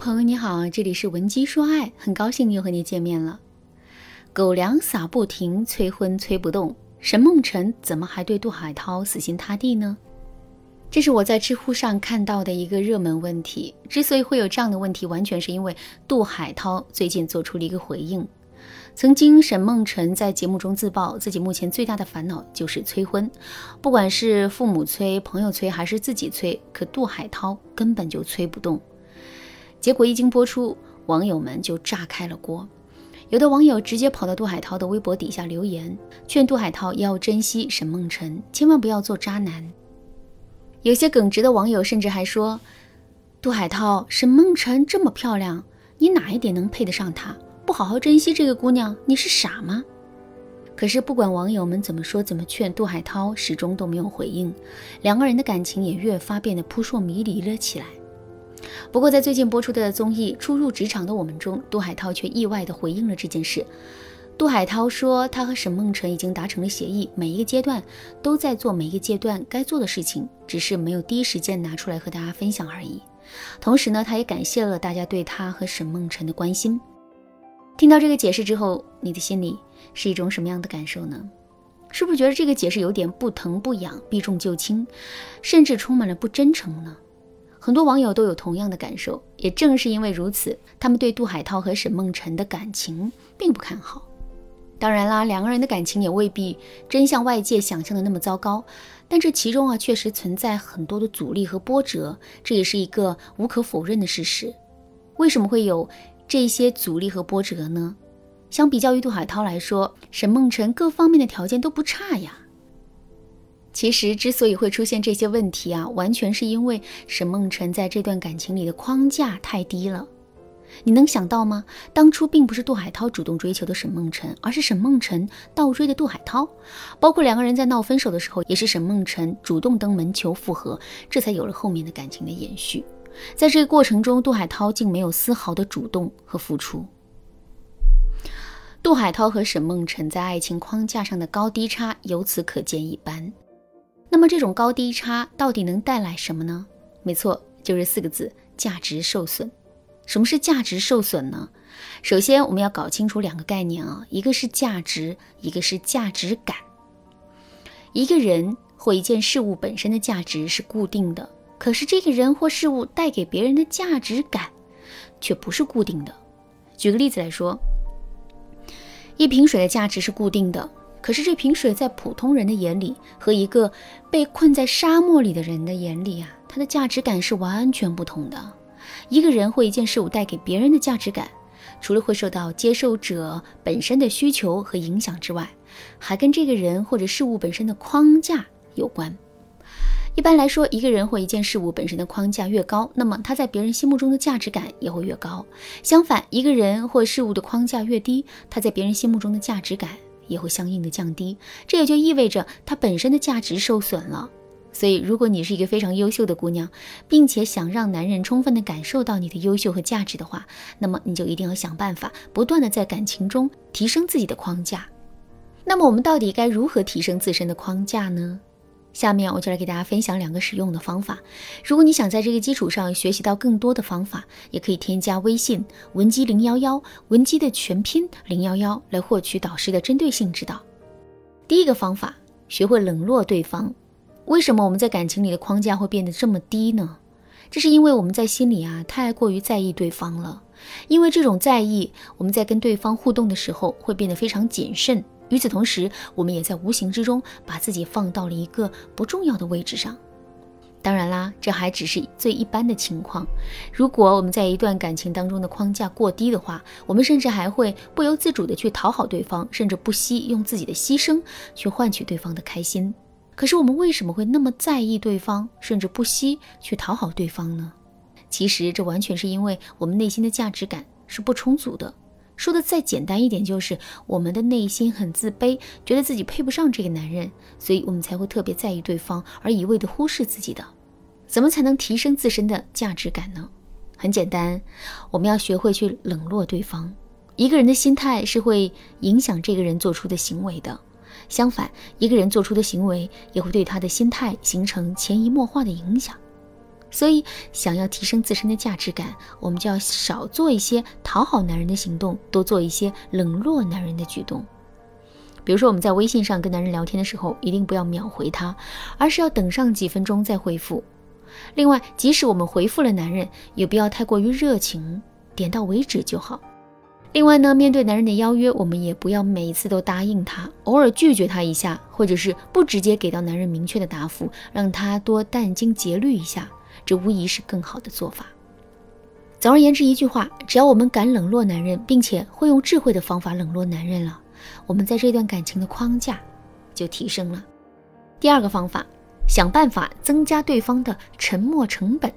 朋友你好，这里是文姬说爱，很高兴又和你见面了。狗粮撒不停，催婚催不动，沈梦辰怎么还对杜海涛死心塌地呢？这是我在知乎上看到的一个热门问题。之所以会有这样的问题，完全是因为杜海涛最近做出了一个回应。曾经沈梦辰在节目中自曝，自己目前最大的烦恼就是催婚，不管是父母催、朋友催，还是自己催，可杜海涛根本就催不动。结果一经播出，网友们就炸开了锅。有的网友直接跑到杜海涛的微博底下留言，劝杜海涛要珍惜沈梦辰，千万不要做渣男。有些耿直的网友甚至还说：“杜海涛，沈梦辰这么漂亮，你哪一点能配得上她？不好好珍惜这个姑娘，你是傻吗？”可是不管网友们怎么说怎么劝，杜海涛始终都没有回应，两个人的感情也越发变得扑朔迷离了起来。不过，在最近播出的综艺《初入职场的我们》中，杜海涛却意外地回应了这件事。杜海涛说，他和沈梦辰已经达成了协议，每一个阶段都在做每一个阶段该做的事情，只是没有第一时间拿出来和大家分享而已。同时呢，他也感谢了大家对他和沈梦辰的关心。听到这个解释之后，你的心里是一种什么样的感受呢？是不是觉得这个解释有点不疼不痒、避重就轻，甚至充满了不真诚呢？很多网友都有同样的感受，也正是因为如此，他们对杜海涛和沈梦辰的感情并不看好。当然啦，两个人的感情也未必真像外界想象的那么糟糕，但这其中啊确实存在很多的阻力和波折，这也是一个无可否认的事实。为什么会有这些阻力和波折呢？相比较于杜海涛来说，沈梦辰各方面的条件都不差呀。其实之所以会出现这些问题啊，完全是因为沈梦辰在这段感情里的框架太低了。你能想到吗？当初并不是杜海涛主动追求的沈梦辰，而是沈梦辰倒追的杜海涛。包括两个人在闹分手的时候，也是沈梦辰主动登门求复合，这才有了后面的感情的延续。在这个过程中，杜海涛竟没有丝毫的主动和付出。杜海涛和沈梦辰在爱情框架上的高低差由此可见一斑。那么这种高低差到底能带来什么呢？没错，就是四个字：价值受损。什么是价值受损呢？首先，我们要搞清楚两个概念啊，一个是价值，一个是价值感。一个人或一件事物本身的价值是固定的，可是这个人或事物带给别人的价值感却不是固定的。举个例子来说，一瓶水的价值是固定的。可是这瓶水在普通人的眼里和一个被困在沙漠里的人的眼里啊，它的价值感是完全不同的。一个人或一件事物带给别人的价值感，除了会受到接受者本身的需求和影响之外，还跟这个人或者事物本身的框架有关。一般来说，一个人或一件事物本身的框架越高，那么他在别人心目中的价值感也会越高。相反，一个人或事物的框架越低，他在别人心目中的价值感。也会相应的降低，这也就意味着它本身的价值受损了。所以，如果你是一个非常优秀的姑娘，并且想让男人充分的感受到你的优秀和价值的话，那么你就一定要想办法，不断的在感情中提升自己的框架。那么，我们到底该如何提升自身的框架呢？下面我就来给大家分享两个实用的方法。如果你想在这个基础上学习到更多的方法，也可以添加微信文姬零幺幺，文姬的全拼零幺幺，来获取导师的针对性指导。第一个方法，学会冷落对方。为什么我们在感情里的框架会变得这么低呢？这是因为我们在心里啊太过于在意对方了。因为这种在意，我们在跟对方互动的时候会变得非常谨慎。与此同时，我们也在无形之中把自己放到了一个不重要的位置上。当然啦，这还只是最一般的情况。如果我们在一段感情当中的框架过低的话，我们甚至还会不由自主的去讨好对方，甚至不惜用自己的牺牲去换取对方的开心。可是我们为什么会那么在意对方，甚至不惜去讨好对方呢？其实这完全是因为我们内心的价值感是不充足的。说的再简单一点，就是我们的内心很自卑，觉得自己配不上这个男人，所以我们才会特别在意对方，而一味的忽视自己的。怎么才能提升自身的价值感呢？很简单，我们要学会去冷落对方。一个人的心态是会影响这个人做出的行为的，相反，一个人做出的行为也会对他的心态形成潜移默化的影响。所以，想要提升自身的价值感，我们就要少做一些讨好男人的行动，多做一些冷落男人的举动。比如说，我们在微信上跟男人聊天的时候，一定不要秒回他，而是要等上几分钟再回复。另外，即使我们回复了男人，也不要太过于热情，点到为止就好。另外呢，面对男人的邀约，我们也不要每次都答应他，偶尔拒绝他一下，或者是不直接给到男人明确的答复，让他多殚精竭虑一下，这无疑是更好的做法。总而言之，一句话，只要我们敢冷落男人，并且会用智慧的方法冷落男人了，我们在这段感情的框架就提升了。第二个方法，想办法增加对方的沉默成本。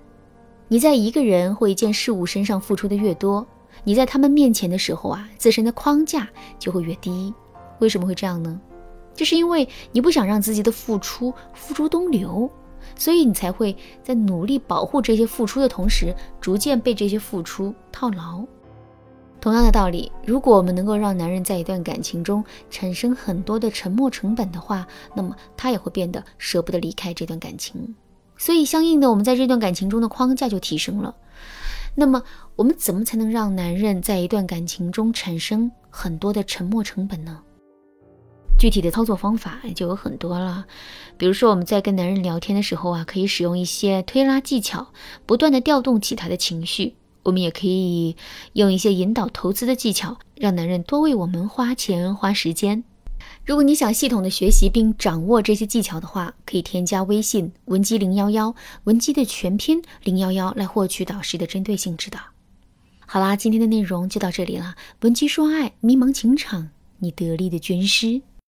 你在一个人或一件事物身上付出的越多，你在他们面前的时候啊，自身的框架就会越低。为什么会这样呢？就是因为你不想让自己的付出付诸东流，所以你才会在努力保护这些付出的同时，逐渐被这些付出套牢。同样的道理，如果我们能够让男人在一段感情中产生很多的沉默成本的话，那么他也会变得舍不得离开这段感情。所以，相应的，我们在这段感情中的框架就提升了。那么，我们怎么才能让男人在一段感情中产生很多的沉默成本呢？具体的操作方法就有很多了。比如说，我们在跟男人聊天的时候啊，可以使用一些推拉技巧，不断的调动起他的情绪。我们也可以用一些引导投资的技巧，让男人多为我们花钱花时间。如果你想系统的学习并掌握这些技巧的话，可以添加微信文姬零幺幺，文姬的全拼零幺幺来获取导师的针对性指导。好啦，今天的内容就到这里了。文姬说爱，迷茫情场，你得力的军师。